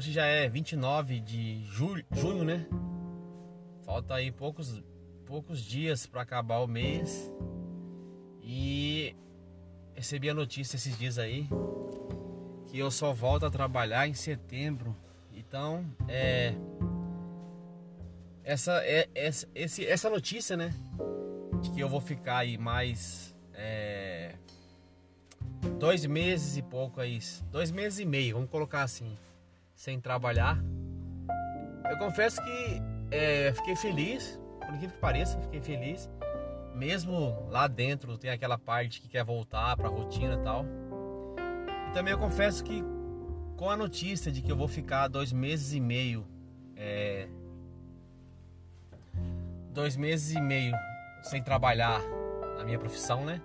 Hoje já é 29 de julho, junho, né? Falta aí poucos, poucos dias para acabar o mês. E recebi a notícia esses dias aí que eu só volto a trabalhar em setembro. Então, é essa é essa, esse, essa notícia, né? De que eu vou ficar aí mais é, dois meses e pouco aí, dois meses e meio, vamos colocar assim, sem trabalhar. Eu confesso que é, fiquei feliz, por incrível que pareça, fiquei feliz. Mesmo lá dentro tem aquela parte que quer voltar para a rotina e tal. E também eu confesso que com a notícia de que eu vou ficar dois meses e meio, é, dois meses e meio sem trabalhar na minha profissão, né?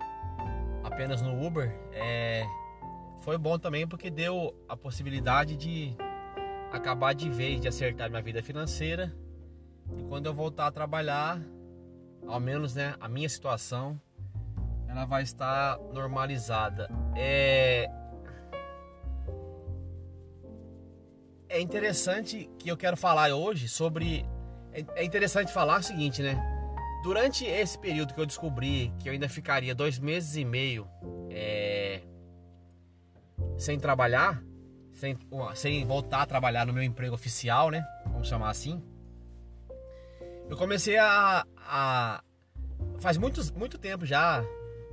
Apenas no Uber, é, foi bom também porque deu a possibilidade de acabar de vez de acertar minha vida financeira e quando eu voltar a trabalhar, ao menos né, a minha situação, ela vai estar normalizada. É, é interessante que eu quero falar hoje sobre. É, é interessante falar o seguinte, né? Durante esse período que eu descobri que eu ainda ficaria dois meses e meio é, sem trabalhar, sem, sem voltar a trabalhar no meu emprego oficial, né? Vamos chamar assim. Eu comecei a, a faz muitos, muito tempo já,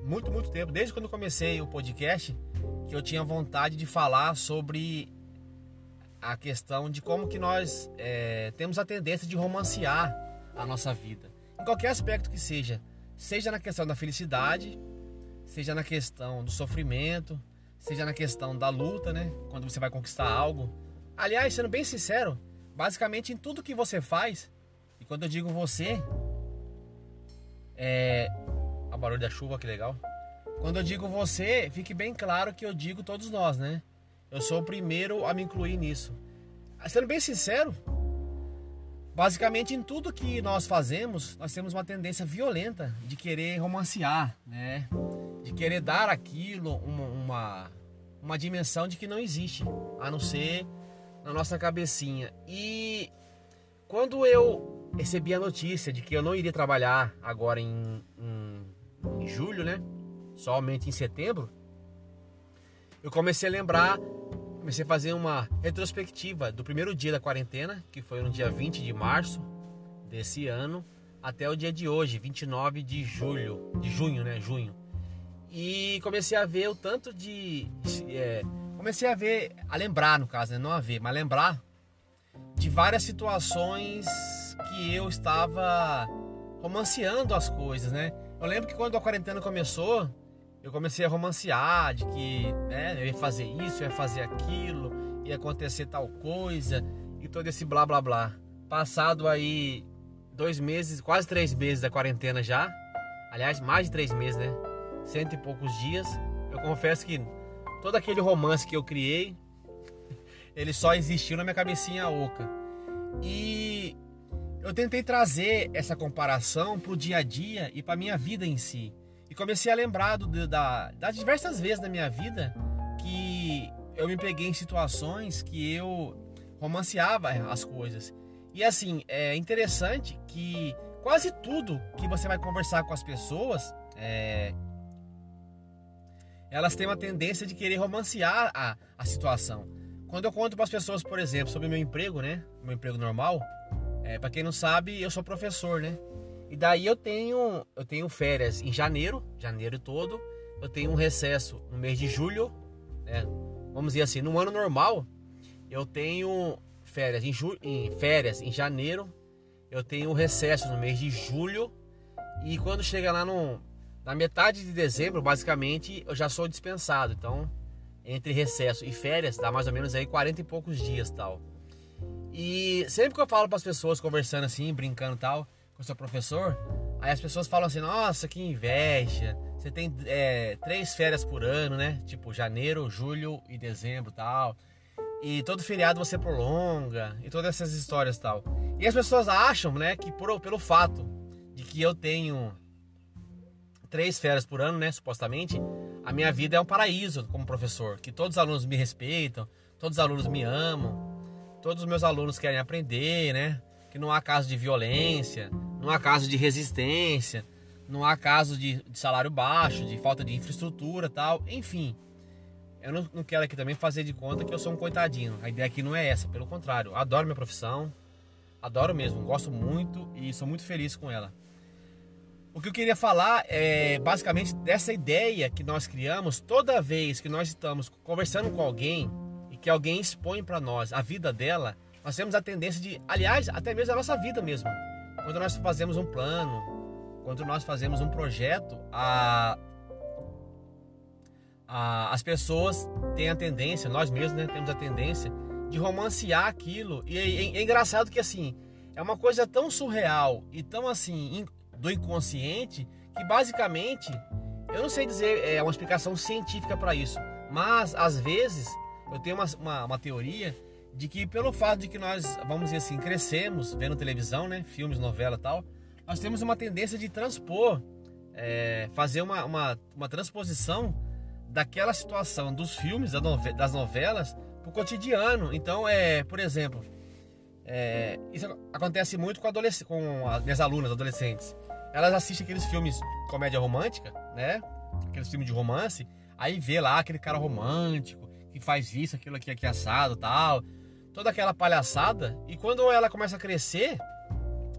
muito, muito tempo, desde quando comecei o podcast, que eu tinha vontade de falar sobre a questão de como que nós é, temos a tendência de romancear a nossa vida, em qualquer aspecto que seja, seja na questão da felicidade, seja na questão do sofrimento, seja na questão da luta, né? Quando você vai conquistar algo. Aliás, sendo bem sincero, basicamente em tudo que você faz, e quando eu digo você, é. A barulho da chuva, que legal. Quando eu digo você, fique bem claro que eu digo todos nós, né? Eu sou o primeiro a me incluir nisso. Sendo bem sincero, basicamente em tudo que nós fazemos, nós temos uma tendência violenta de querer romancear, né? De querer dar aquilo uma, uma, uma dimensão de que não existe, a não ser na nossa cabecinha. E quando eu recebi a notícia de que eu não iria trabalhar agora em, em, em julho, né? Somente em setembro. Eu comecei a lembrar, comecei a fazer uma retrospectiva do primeiro dia da quarentena, que foi no dia 20 de março desse ano, até o dia de hoje, 29 de julho, de junho, né? Junho. E comecei a ver o tanto de. É, comecei a ver, a lembrar no caso, né? não a ver, mas lembrar de várias situações que eu estava romanceando as coisas, né? Eu lembro que quando a quarentena começou, eu comecei a romancear de que né, eu ia fazer isso, eu ia fazer aquilo, ia acontecer tal coisa e todo esse blá blá blá. Passado aí dois meses, quase três meses da quarentena já, aliás, mais de três meses, né? Cento e poucos dias. Eu confesso que todo aquele romance que eu criei, ele só existiu na minha cabecinha oca. E eu tentei trazer essa comparação para o dia a dia e para minha vida em si. E comecei a lembrar do, da, das diversas vezes na minha vida que eu me peguei em situações que eu romanceava as coisas. E assim, é interessante que quase tudo que você vai conversar com as pessoas, é, elas têm uma tendência de querer romancear a, a situação. Quando eu conto para as pessoas, por exemplo, sobre meu emprego, né? Meu emprego normal, é, para quem não sabe, eu sou professor, né? E daí eu tenho, eu tenho férias em janeiro, janeiro todo. Eu tenho um recesso no mês de julho, né? Vamos dizer assim, no ano normal, eu tenho férias em, ju, em férias em janeiro. Eu tenho um recesso no mês de julho. E quando chega lá no, na metade de dezembro, basicamente, eu já sou dispensado. Então, entre recesso e férias, dá mais ou menos aí 40 e poucos dias tal. E sempre que eu falo para as pessoas conversando assim, brincando tal, com o seu professor, aí as pessoas falam assim: Nossa, que inveja! Você tem é, três férias por ano, né? Tipo janeiro, julho e dezembro tal. E todo feriado você prolonga e todas essas histórias tal. E as pessoas acham, né, que por, pelo fato de que eu tenho três férias por ano, né, supostamente, a minha vida é um paraíso como professor, que todos os alunos me respeitam, todos os alunos me amam todos os meus alunos querem aprender, né? Que não há caso de violência, não há caso de resistência, não há caso de, de salário baixo, de falta de infraestrutura tal, enfim. Eu não, não, quero aqui também fazer de conta que eu sou um coitadinho. A ideia aqui não é essa, pelo contrário. Adoro minha profissão, adoro mesmo, gosto muito e sou muito feliz com ela. O que eu queria falar é basicamente dessa ideia que nós criamos toda vez que nós estamos conversando com alguém e que alguém expõe para nós a vida dela, nós temos a tendência de, aliás, até mesmo a nossa vida mesmo. Quando nós fazemos um plano, quando nós fazemos um projeto, a as pessoas têm a tendência, nós mesmos né, temos a tendência de romancear aquilo. E é, é, é, engraçado que assim, é uma coisa tão surreal e tão assim do inconsciente que basicamente, eu não sei dizer é uma explicação científica para isso, mas às vezes eu tenho uma, uma, uma, teoria de que pelo fato de que nós, vamos dizer assim, crescemos vendo televisão, né, filmes, novela tal, nós temos uma tendência de transpor, é, fazer uma, uma, uma transposição daquela situação dos filmes, das novelas, para o cotidiano. Então, é, por exemplo, é, isso acontece muito com, com as minhas alunas adolescentes. Elas assistem aqueles filmes comédia romântica, né? Aqueles filmes de romance. Aí vê lá aquele cara romântico que faz isso, aquilo aqui, aqui assado tal. Toda aquela palhaçada. E quando ela começa a crescer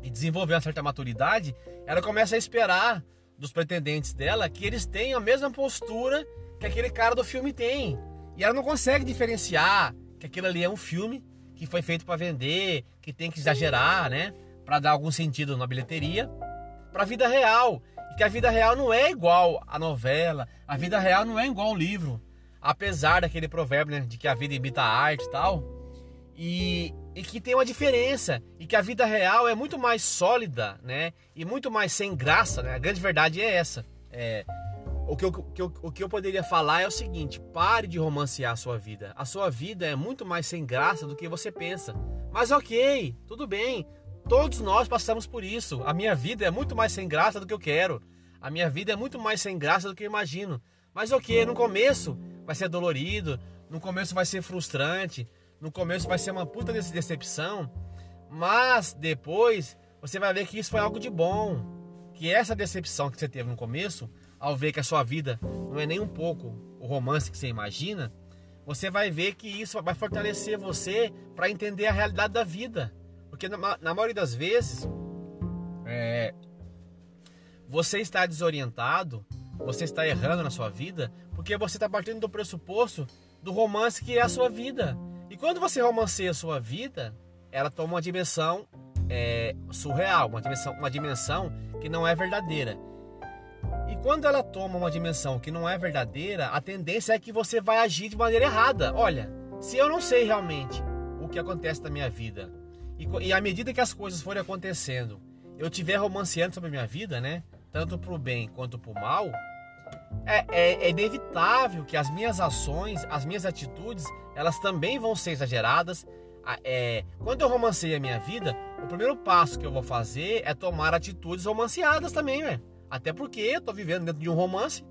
e desenvolver uma certa maturidade, ela começa a esperar dos pretendentes dela que eles tenham a mesma postura que aquele cara do filme tem. E ela não consegue diferenciar que aquilo ali é um filme que foi feito para vender, que tem que exagerar, né? Para dar algum sentido na bilheteria, para a vida real. E que a vida real não é igual à novela, a vida real não é igual ao livro. Apesar daquele provérbio né, de que a vida imita a arte e tal. E, e que tem uma diferença. E que a vida real é muito mais sólida, né? E muito mais sem graça, né? A grande verdade é essa. É, o que, eu, que eu, o que eu poderia falar é o seguinte: pare de romancear a sua vida. A sua vida é muito mais sem graça do que você pensa. Mas ok, tudo bem. Todos nós passamos por isso. A minha vida é muito mais sem graça do que eu quero. A minha vida é muito mais sem graça do que eu imagino. Mas ok, no começo vai ser dolorido, no começo vai ser frustrante, no começo vai ser uma puta decepção. Mas depois você vai ver que isso foi algo de bom. Que essa decepção que você teve no começo ao ver que a sua vida não é nem um pouco o romance que você imagina, você vai ver que isso vai fortalecer você para entender a realidade da vida. Porque na, na maioria das vezes, é, você está desorientado, você está errando na sua vida, porque você está partindo do pressuposto do romance que é a sua vida. E quando você romanceia a sua vida, ela toma uma dimensão é, surreal, uma dimensão, uma dimensão que não é verdadeira. E quando ela toma uma dimensão que não é verdadeira, a tendência é que você vai agir de maneira errada. Olha, se eu não sei realmente o que acontece na minha vida, e, e à medida que as coisas forem acontecendo, eu estiver romanceando sobre a minha vida, né? Tanto para o bem quanto para o mal, é, é, é, inevitável que as minhas ações, as minhas atitudes, elas também vão ser exageradas. É, quando eu romancei a minha vida, o primeiro passo que eu vou fazer é tomar atitudes romanceadas também, né? Até porque eu tô vivendo dentro de um romance,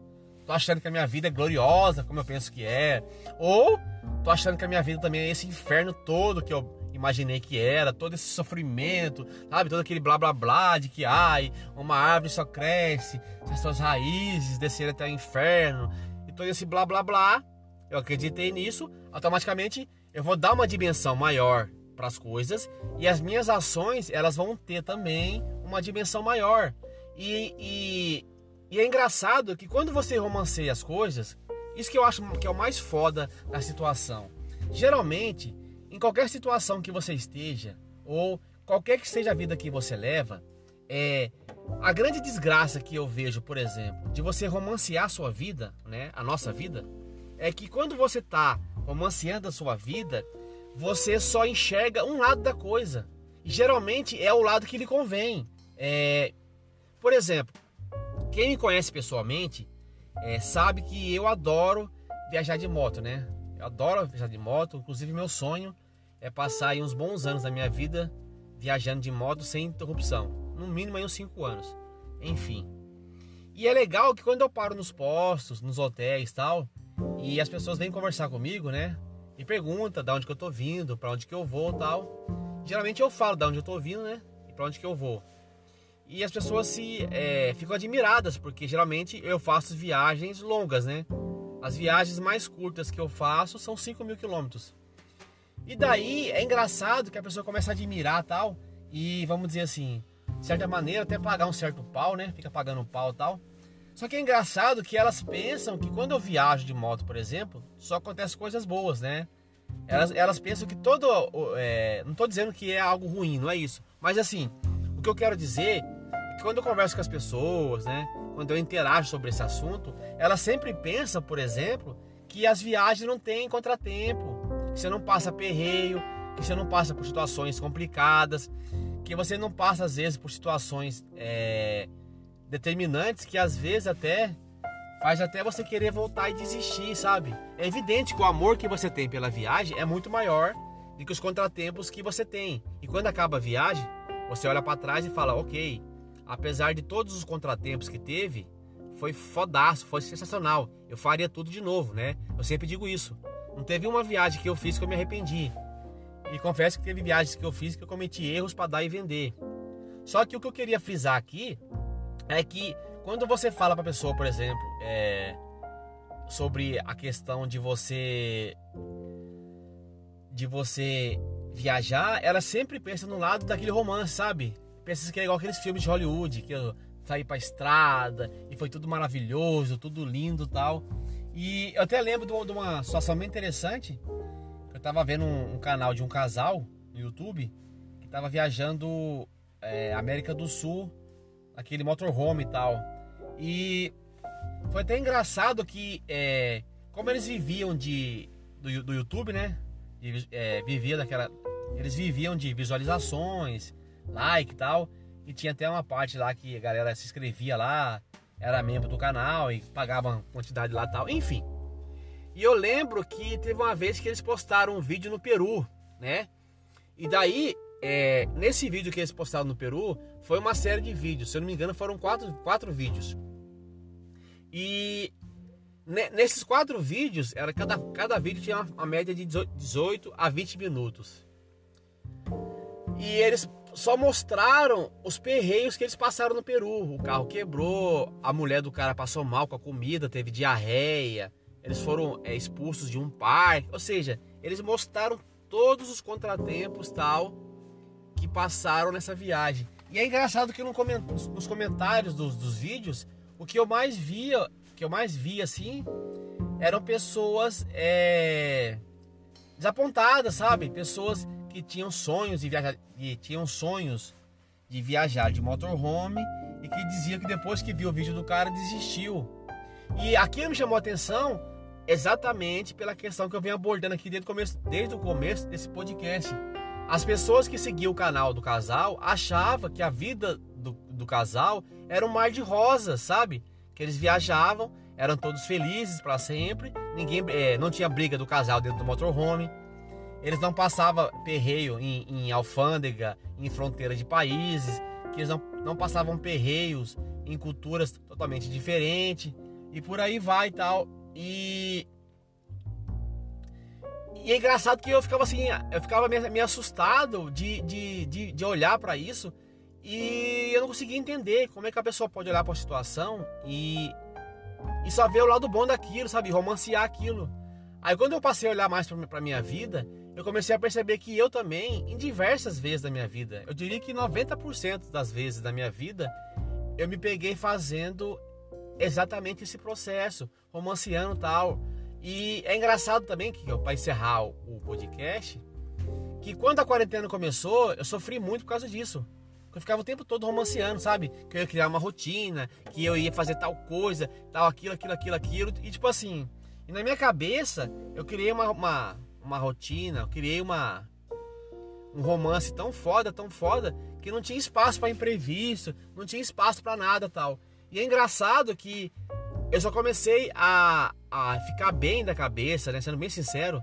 tô achando que a minha vida é gloriosa, como eu penso que é, ou tô achando que a minha vida também é esse inferno todo que eu imaginei que era, todo esse sofrimento, sabe? Todo aquele blá blá blá de que ai, uma árvore só cresce se as suas raízes descerem até o inferno, e todo esse blá blá blá. Eu acreditei nisso, automaticamente eu vou dar uma dimensão maior para as coisas e as minhas ações elas vão ter também uma dimensão maior. E, e, e, é engraçado que quando você romanceia as coisas, isso que eu acho que é o mais foda da situação. Geralmente, em qualquer situação que você esteja, ou qualquer que seja a vida que você leva, é a grande desgraça que eu vejo, por exemplo, de você romancear a sua vida, né, a nossa vida, é que quando você está romanceando a sua vida, você só enxerga um lado da coisa. E geralmente é o lado que lhe convém. É, por exemplo, quem me conhece pessoalmente é, sabe que eu adoro viajar de moto, né? Eu adoro viajar de moto, inclusive meu sonho é passar aí uns bons anos da minha vida viajando de moto sem interrupção, no mínimo aí uns 5 anos. Enfim. E é legal que quando eu paro nos postos, nos hotéis e tal, e as pessoas vêm conversar comigo, né? me pergunta da onde que eu tô vindo, para onde que eu vou, tal. Geralmente eu falo da onde eu tô vindo, né? E para onde que eu vou. E as pessoas se é, ficam admiradas porque geralmente eu faço viagens longas, né? As viagens mais curtas que eu faço são 5 mil quilômetros. E daí é engraçado que a pessoa começa a admirar tal e vamos dizer assim, de certa maneira até pagar um certo pau, né? Fica pagando pau tal. Só que é engraçado que elas pensam que quando eu viajo de moto, por exemplo, só acontece coisas boas, né? Elas, elas pensam que todo. É, não estou dizendo que é algo ruim, não é isso. Mas assim, o que eu quero dizer é que quando eu converso com as pessoas, né? Quando eu interajo sobre esse assunto, elas sempre pensam, por exemplo, que as viagens não têm contratempo, que você não passa perreio, que você não passa por situações complicadas, que você não passa às vezes por situações é, determinantes que às vezes até faz até você querer voltar e desistir, sabe? É evidente que o amor que você tem pela viagem é muito maior do que os contratempos que você tem. E quando acaba a viagem, você olha para trás e fala: "OK, apesar de todos os contratempos que teve, foi fodaço, foi sensacional. Eu faria tudo de novo, né? Eu sempre digo isso. Não teve uma viagem que eu fiz que eu me arrependi. E confesso que teve viagens que eu fiz que eu cometi erros para dar e vender. Só que o que eu queria frisar aqui é que quando você fala para a pessoa, por exemplo, é, sobre a questão de você de você viajar, ela sempre pensa no lado daquele romance, sabe? Pensa que é igual aqueles filmes de Hollywood, que eu saí pra estrada e foi tudo maravilhoso, tudo lindo tal. E eu até lembro de uma situação bem interessante tava vendo um, um, canal de um casal no YouTube que tava viajando é, América do Sul, aquele motorhome e tal. E foi até engraçado que, é, como eles viviam de do, do YouTube, né? De, é, vivia daquela, eles viviam de visualizações, like e tal. E tinha até uma parte lá que a galera se inscrevia lá, era membro do canal e pagava quantidade lá tal. Enfim, e eu lembro que teve uma vez que eles postaram um vídeo no Peru, né? E daí, é, nesse vídeo que eles postaram no Peru, foi uma série de vídeos. Se eu não me engano, foram quatro, quatro vídeos. E nesses quatro vídeos, era cada, cada vídeo tinha uma, uma média de 18 a 20 minutos. E eles só mostraram os perreios que eles passaram no Peru. O carro quebrou, a mulher do cara passou mal com a comida, teve diarreia eles foram é, expulsos de um parque, ou seja, eles mostraram todos os contratempos tal que passaram nessa viagem. E é engraçado que no coment nos comentários dos, dos vídeos, o que eu mais via, que eu mais via assim, eram pessoas é, desapontadas, sabe? Pessoas que tinham sonhos de viajar, tinham sonhos de viajar de motorhome e que diziam que depois que viu o vídeo do cara desistiu. E aquilo me chamou a atenção exatamente pela questão que eu venho abordando aqui desde o começo, desde o começo desse podcast. As pessoas que seguiam o canal do casal achavam que a vida do, do casal era um mar de rosas, sabe? Que eles viajavam, eram todos felizes para sempre, ninguém é, não tinha briga do casal dentro do motorhome, eles não passavam perreio em, em alfândega, em fronteira de países, que eles não, não passavam perreios em culturas totalmente diferentes e por aí vai e tal. E. E é engraçado que eu ficava assim, eu ficava meio assustado de, de, de, de olhar para isso e eu não conseguia entender como é que a pessoa pode olhar para a situação e, e só ver o lado bom daquilo, sabe? Romancear aquilo. Aí quando eu passei a olhar mais para minha vida, eu comecei a perceber que eu também, em diversas vezes da minha vida, eu diria que 90% das vezes da minha vida, eu me peguei fazendo exatamente esse processo, romanceando tal. E é engraçado também que para encerrar o podcast, que quando a quarentena começou, eu sofri muito por causa disso. Eu ficava o tempo todo romanceando, sabe? Que eu ia criar uma rotina, que eu ia fazer tal coisa, tal, aquilo, aquilo, aquilo, aquilo. E tipo assim, e na minha cabeça, eu criei uma, uma, uma rotina, eu criei uma, um romance tão foda, tão foda, que não tinha espaço para imprevisto, não tinha espaço para nada tal. E é engraçado que eu só comecei a, a ficar bem da cabeça, né? Sendo bem sincero,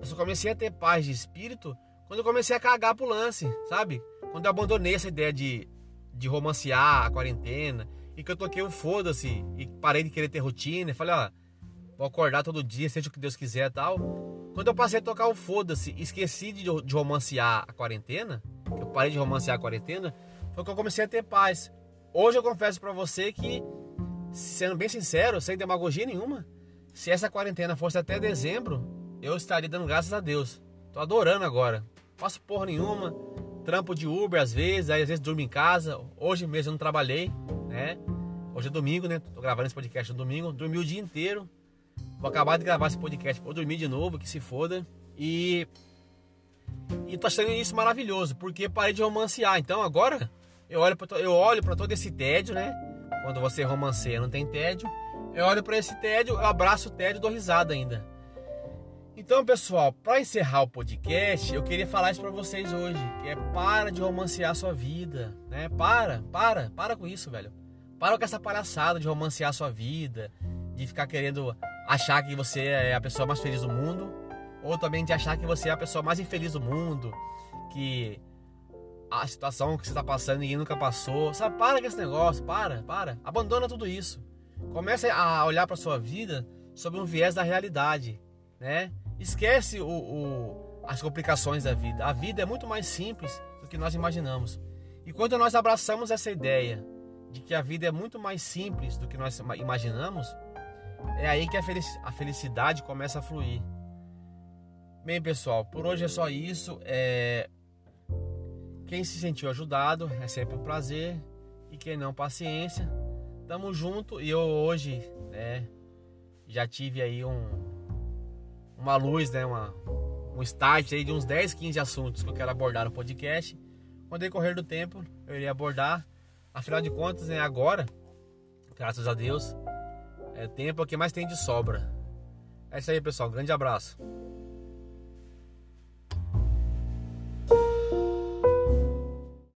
eu só comecei a ter paz de espírito quando eu comecei a cagar pro lance, sabe? Quando eu abandonei essa ideia de, de romancear a quarentena e que eu toquei o foda-se e parei de querer ter rotina e falei, ó, vou acordar todo dia, seja o que Deus quiser tal. Quando eu passei a tocar o foda-se, esqueci de, de romancear a quarentena, eu parei de romancear a quarentena, foi que eu comecei a ter paz. Hoje eu confesso para você que, sendo bem sincero, sem demagogia nenhuma, se essa quarentena fosse até dezembro, eu estaria dando graças a Deus. Tô adorando agora. Faço porra nenhuma. Trampo de Uber às vezes, aí às vezes durmo em casa. Hoje mesmo eu não trabalhei, né? Hoje é domingo, né? Tô gravando esse podcast no domingo. Dormi o dia inteiro. Vou acabar de gravar esse podcast, vou dormir de novo, que se foda. E. E tô achando isso maravilhoso, porque parei de romancear. Então agora eu olho pra, eu olho para todo esse tédio, né? Quando você romanceia, não tem tédio. Eu olho para esse tédio, eu abraço o tédio dou risada ainda. Então, pessoal, para encerrar o podcast, eu queria falar isso para vocês hoje, que é para de romancear sua vida, né? Para, para, para com isso, velho. Para com essa palhaçada de romancear sua vida, de ficar querendo achar que você é a pessoa mais feliz do mundo, ou também de achar que você é a pessoa mais infeliz do mundo, que a situação que você está passando ninguém nunca passou. Sabe, para com esse negócio, para, para. Abandona tudo isso. Comece a olhar para sua vida sob um viés da realidade, né? Esquece o, o, as complicações da vida. A vida é muito mais simples do que nós imaginamos. E quando nós abraçamos essa ideia de que a vida é muito mais simples do que nós imaginamos, é aí que a felicidade começa a fluir. Bem, pessoal, por hoje é só isso. É... Quem se sentiu ajudado é sempre um prazer. E quem não, paciência. Tamo junto. E eu hoje né, já tive aí um, uma luz, né, uma, um start aí de uns 10, 15 assuntos que eu quero abordar no podcast. Com o decorrer do tempo, eu irei abordar. Afinal de contas, é agora, graças a Deus, é tempo que mais tem de sobra. É isso aí, pessoal. Grande abraço.